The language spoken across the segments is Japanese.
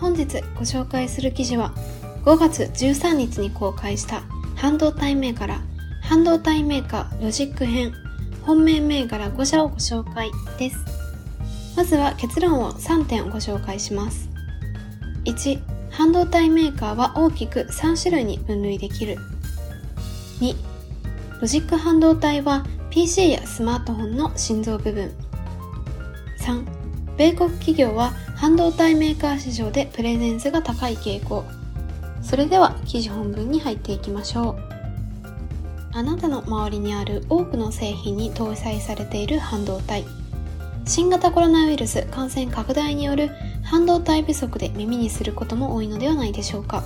本日ご紹介する記事は5月13日に公開した半導体銘柄半導体メーカーロジック編本命銘柄5社をご紹介です。まずは結論を3点ご紹介します。1半導体メーカーは大きく3種類に分類できる。2ロジック半導体は PC やスマートフォンの心臓部分。3米国企業は半導体メーカー市場でプレゼンスが高い傾向。それでは記事本文に入っていきましょう。あなたの周りにある多くの製品に搭載されている半導体。新型コロナウイルス感染拡大による半導体不足で耳にすることも多いのではないでしょうか。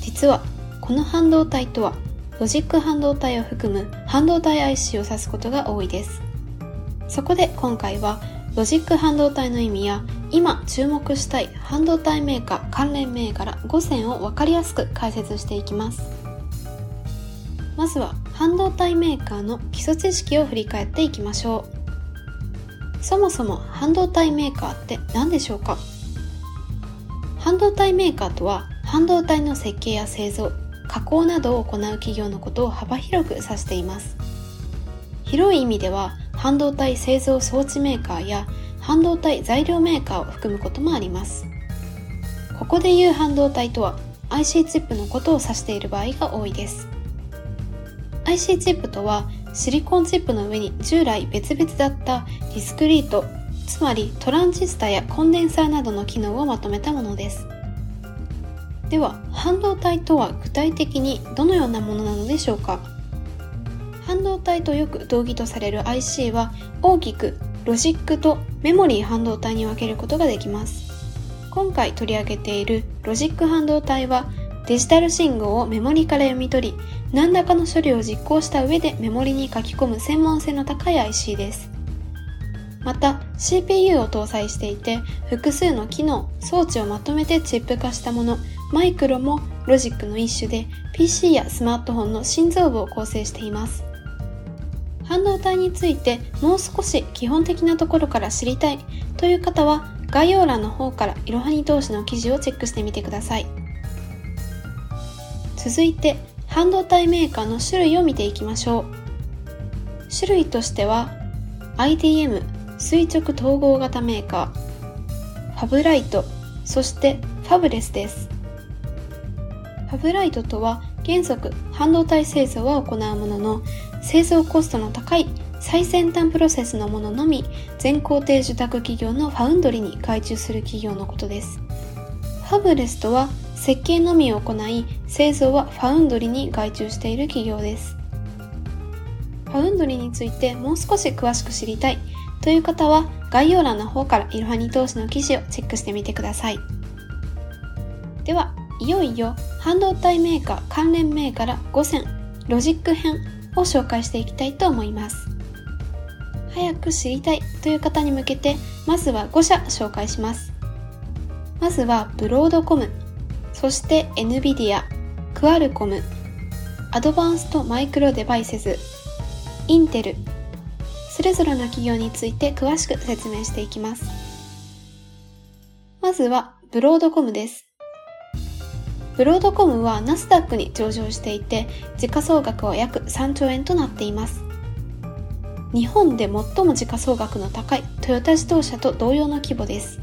実はこの半導体とはロジック半導体を含む半導体 IC を指すことが多いです。そこで今回はロジック半導体の意味や今注目したい半導体メーカー関連銘柄5選を分かりやすく解説していきます。まずは半導体メーカーの基礎知識を振り返っていきましょう。そもそも半導体メーカーって何でしょうか？半導体メーカーとは半導体の設計や製造加工などを行う企業のことを幅広く指しています。広い意味では半導体製造装置メーカーや半導体材料メーカーを含むこともあります。ここで言う半導体とは IC チップのことを指している場合が多いです。IC チップとはシリコンチップの上に従来別々だったディスクリートつまりトランジスタやコンデンサーなどの機能をまとめたものです。では半導体とは具体的にどのようなものなのでしょうか？半導体とよく同義とされる IC は大きくロジックとメモリー半導体に分けることができます。今回取り上げているロジック半導体はデジタル信号をメモリから読み取り何らかの処理を実行した上でメモリに書き込む専門性の高い IC です。また CPU を搭載していて複数の機能装置をまとめてチップ化したものマイクロもロジックの一種で PC やスマートフォンの心臓部を構成しています。半導体についてもう少し基本的なところから知りたいという方は概要欄の方からいろはに投資の記事をチェックしてみてください。続いて半導体メーカーの種類を見ていきましょう。種類としては IDM 垂直統合型メーカーファブライトそしてファブレスです。ファブライトとは原則半導体製造は行うものの製造コストの高い最先端プロセスのもののみ全工程受託企業のファウンドリに外注する企業のことです。ファブレスとは設計のみを行い製造はファウンドリに外注している企業です。ファウンドリについてもう少し詳しく知りたいという方は概要欄の方からいろはに投資の記事をチェックしてみてください。ではいよいよ半導体メーカー関連銘柄5選ロジック編を紹介していきたいと思います。早く知りたいという方に向けてまずは5社紹介します。まずはブロードコムそして NVIDIA クアルコムアドバンストマイクロデバイセズインテルそれぞれの企業について詳しく説明していきます。まずはブロードコムです。ブロードコムはナスダックに上場していて、時価総額は約3兆円となっています。日本で最も時価総額の高いトヨタ自動車と同様の規模です。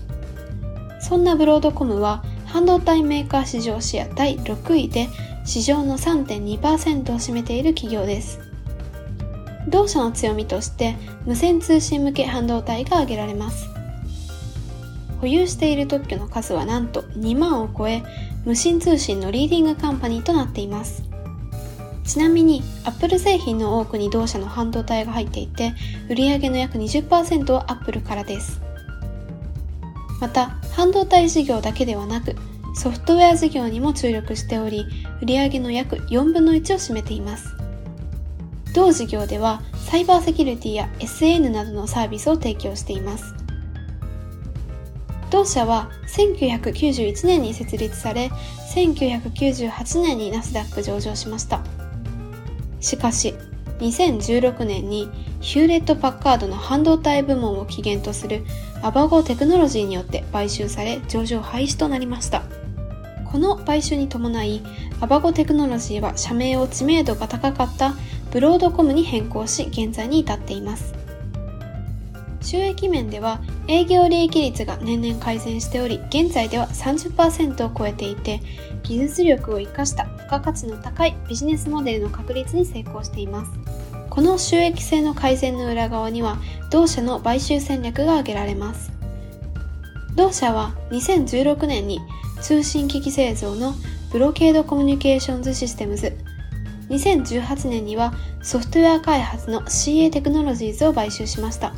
そんなブロードコムは半導体メーカー市場シェア第6位で市場の3.2%を占めている企業です。同社の強みとして無線通信向け半導体が挙げられます。保有している特許の数はなんと2万を超え、無線通信のリーディングカンパニーとなっています。ちなみに、Apple 製品の多くに同社の半導体が入っていて、売上の約20%は Apple からです。また半導体事業だけではなくソフトウェア事業にも注力しており売上の約4分の1を占めています同事業ではサイバーセキュリティや SN などのサービスを提供しています同社は1991年に設立され1998年にナスダック上場しました。しかし2016年にヒューレット・パッカードの半導体部門を起源とするアバゴテクノロジーによって買収され上場廃止となりました。この買収に伴いアバゴテクノロジーは社名を知名度が高かったブロードコムに変更し現在に至っています。収益面では営業利益率が年々改善しており現在では30%を超えていて技術力を生かした付加価値の高いビジネスモデルの確立に成功しています。この収益性の改善の裏側には同社の買収戦略が挙げられます。同社は2016年に通信機器製造のブロケードコミュニケーションズシステムズ。2018年にはソフトウェア開発の CA テクノロジーズを買収しました。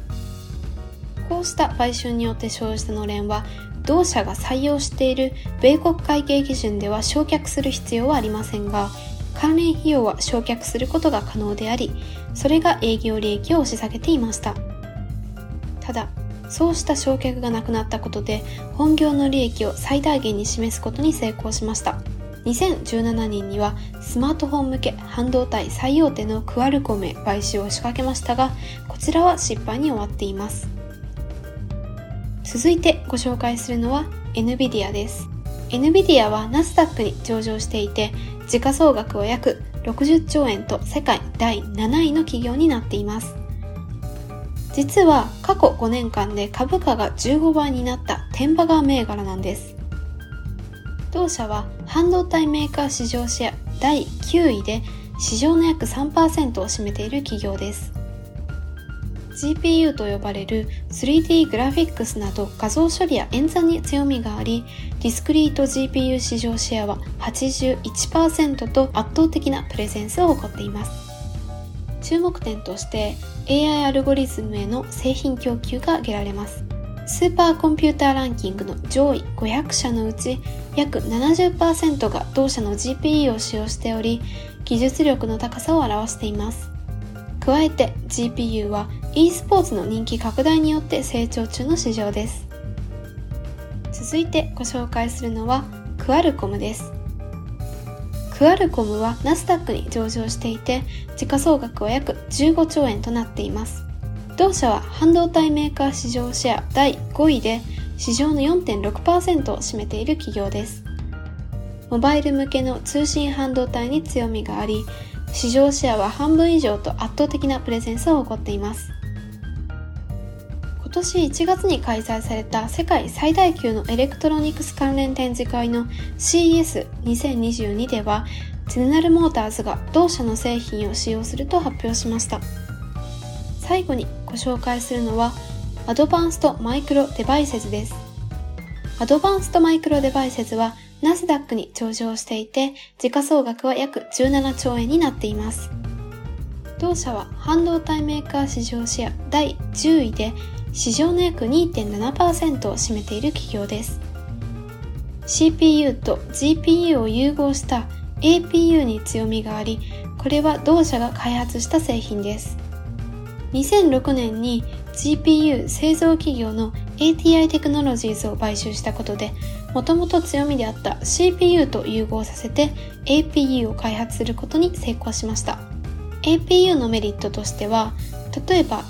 こうした買収によって生じたのれんは同社が採用している米国会計基準では償却する必要はありませんが関連費用は償却することが可能でありそれが営業利益を押し下げていました。ただそうした償却がなくなったことで本業の利益を最大限に示すことに成功しました。2017年にはスマートフォン向け半導体最大手のクアルコムへ買収を仕掛けましたがこちらは失敗に終わっています続いてご紹介するのは NVIDIA です。NVIDIA はナスダックに上場していて時価総額は約60兆円と世界第7位の企業になっています。実は過去5年間で株価が15倍になったテンバガー銘柄なんです。同社は半導体メーカー市場シェア第9位で市場の約3%を占めている企業です。GPU と呼ばれる 3D グラフィックスなど画像処理や演算に強みがあり、ディスクリート GPU 市場シェアは81%と圧倒的なプレゼンスを誇っています。注目点として AI アルゴリズムへの製品供給が挙げられます。スーパーコンピューターランキングの上位500社のうち約70%が同社の GPU を使用しており、技術力の高さを表しています。加えて GPU は e スポーツの人気拡大によって成長中の市場です。続いてご紹介するのはクアルコムです。クアルコムはナスダックに上場していて、時価総額は約15兆円となっています。同社は半導体メーカー市場シェア第5位で、市場の4.6%を占めている企業です。モバイル向けの通信半導体に強みがあり、市場シェアは半分以上と圧倒的なプレゼンスを誇っています。今年1月に開催された世界最大級のエレクトロニクス関連展示会の CES2022 では、ゼネラルモーターズが同社の製品を使用すると発表しました。最後にご紹介するのは、アドバンストマイクロデバイセズです。アドバンストマイクロデバイセズはナスダックに上場していて、時価総額は約17兆円になっています。同社は半導体メーカー市場シェア第10位で、市場の約2.7%を占めている企業です。CPU と GPU を融合した APU に強みがあり、これは同社が開発した製品です。2006年に GPU 製造企業の ATI テクノロジーズを買収したことで、もともと強みであった CPU と融合させて APU を開発することに成功しました。APU のメリットとしては、例えば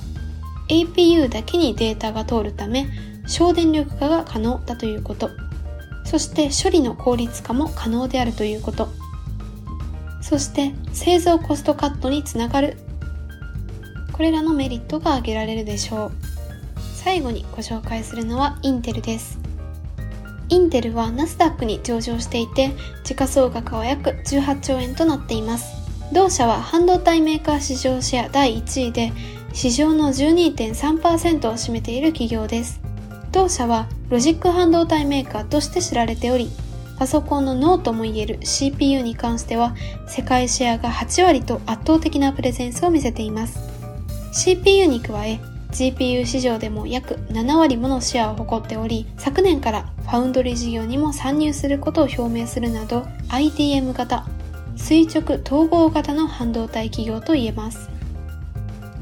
APU だけにデータが通るため省電力化が可能だということ。そして処理の効率化も可能であるということ。そして製造コストカットにつながる。これらのメリットが挙げられるでしょう。最後にご紹介するのはインテルです。インテルはナスダックに上場していて、時価総額は約18兆円となっています。同社は半導体メーカー市場シェア第1位で、市場の12.3%を占めている企業です。同社はロジック半導体メーカーとして知られており、パソコンの脳ともいえる CPU に関しては世界シェアが8割と圧倒的なプレゼンスを見せています。CPU に加え GPU 市場でも約7割ものシェアを誇っており、昨年からファウンドリー事業にも参入することを表明するなど、IDM 型、垂直統合型の半導体企業と言えます。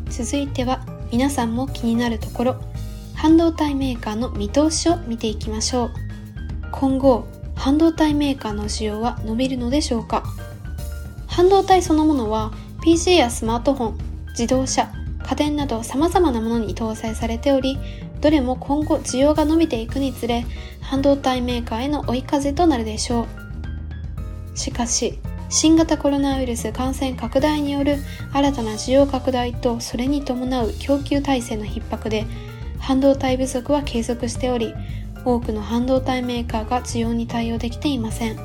続いては、皆さんも気になるところ、半導体メーカーの見通しを見ていきましょう。今後、半導体メーカーの需要は伸びるのでしょうか？半導体そのものは PC やスマートフォン、自動車、家電など様々なものに搭載されており、どれも今後需要が伸びていくにつれ、半導体メーカーへの追い風となるでしょう。しかし、新型コロナウイルス感染拡大による新たな需要拡大とそれに伴う供給体制の逼迫で半導体不足は継続しており多くの半導体メーカーが需要に対応できていません。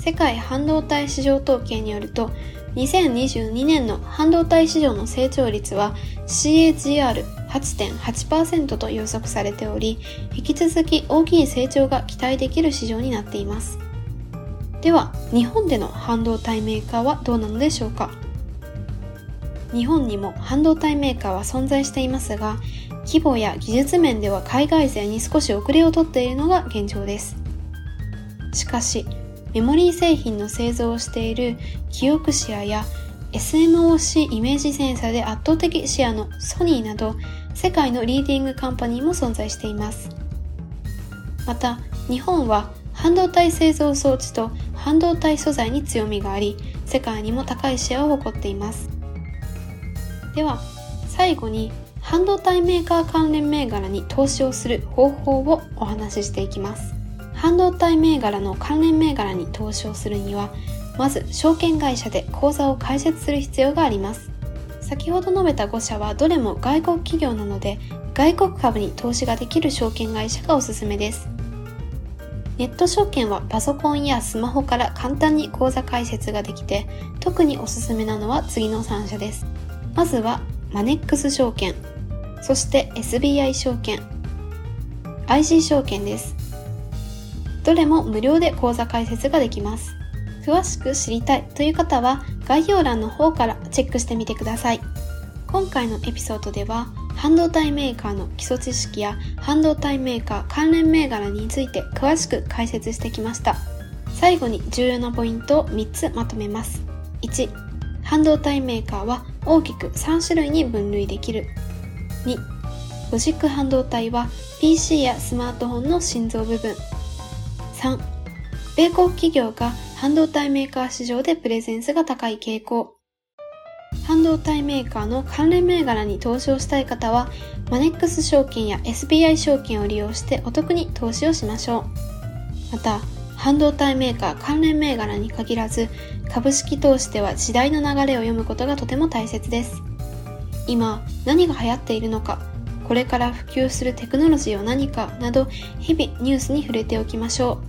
世界半導体市場統計によると2022年の半導体市場の成長率は CAGR8.8% と予測されており引き続き大きい成長が期待できる市場になっています。では日本での半導体メーカーはどうなのでしょうか？日本にも半導体メーカーは存在していますが規模や技術面では海外勢に少し遅れをとっているのが現状です。しかしメモリー製品の製造をしているキオクシアや SMOC イメージセンサーで圧倒的シェアのソニーなど世界のリーディングカンパニーも存在しています。また日本は半導体製造装置と半導体素材に強みがあり、世界にも高いシェアを誇っています。では、最後に半導体メーカー関連銘柄に投資をする方法をお話ししていきます。半導体銘柄の関連銘柄に投資をするには、まず証券会社で口座を開設する必要があります。先ほど述べた5社はどれも外国企業なので、外国株に投資ができる証券会社がおすすめです。ネット証券はパソコンやスマホから簡単に口座開設ができて、特におすすめなのは次の3社です。まずは、マネックス証券、そして SBI 証券、IC 証券です。どれも無料で口座開設ができます。詳しく知りたいという方は概要欄の方からチェックしてみてください。今回のエピソードでは半導体メーカーの基礎知識や半導体メーカー関連銘柄について詳しく解説してきました。最後に重要なポイントを3つまとめます。1、半導体メーカーは大きく3種類に分類できる。2、ロジック半導体は PC やスマートフォンの心臓部分。3、米国企業が半導体メーカー市場でプレゼンスが高い傾向。半導体メーカーの関連銘柄に投資をしたい方は、マネックス証券や SBI 証券を利用してお得に投資をしましょう。また、半導体メーカー関連銘柄に限らず、株式投資では時代の流れを読むことがとても大切です。今、何が流行っているのか、これから普及するテクノロジーは何かなど、日々ニュースに触れておきましょ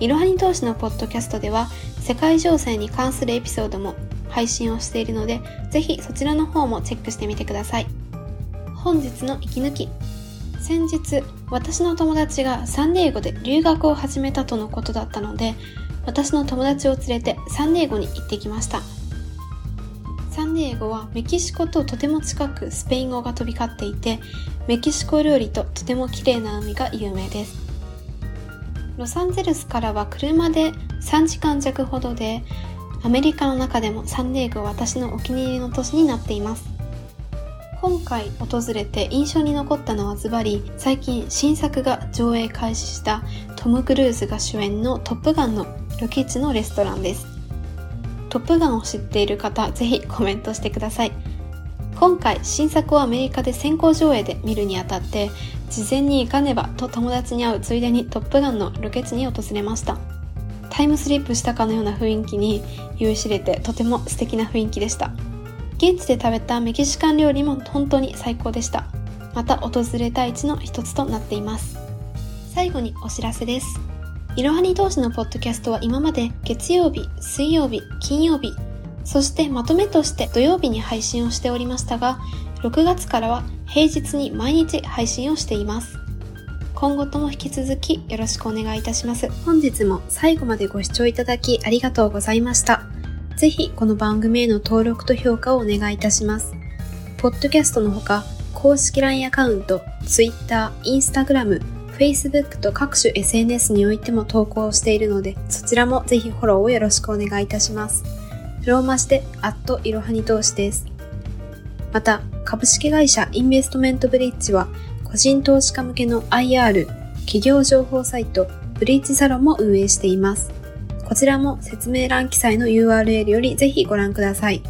う。いろはに投資のポッドキャストでは、世界情勢に関するエピソードも配信をしているので、ぜひそちらの方もチェックしてみてください。本日の息抜き。先日、私の友達がサンディエゴで留学を始めたとのことだったので、私の友達を連れてサンディエゴに行ってきました。サンディエゴはメキシコととても近くスペイン語が飛び交っていて、メキシコ料理ととても綺麗な海が有名です。ロサンゼルスからは車で3時間弱ほどで、アメリカの中でもサンディエゴは私のお気に入りの都市になっています。今回訪れて印象に残ったのはズバリ最近新作が上映開始したトム・クルーズが主演のトップガンのロケ地のレストランです。トップガンを知っている方、ぜひコメントしてください。今回新作をアメリカで先行上映で見るにあたって事前に行かねばと友達に会うついでにトップガンのロケ地に訪れました。タイムスリップしたかのような雰囲気に酔いしれてとても素敵な雰囲気でした。現地で食べたメキシカン料理も本当に最高でした。また訪れたい地の一つとなっています。最後にお知らせです。いろはに投資のポッドキャストは今まで月曜日、水曜日、金曜日、そしてまとめとして土曜日に配信をしておりましたが、6月からは平日に毎日配信をしています。今後とも引き続きよろしくお願いいたします。本日も最後までご視聴いただきありがとうございました。ぜひこの番組への登録と評価をお願いいたします。ポッドキャストのほか、公式 LINE アカウント、Twitter、Instagram、Facebook と各種 SNS においても投稿しているので、そちらもぜひフォローをよろしくお願いいたします。ローマ字で、アットいろはに投資です。また、株式会社インベストメントブリッジは、個人投資家向けの IR、企業情報サイト、ブリッジサロンも運営しています。こちらも説明欄記載の URL よりぜひご覧ください。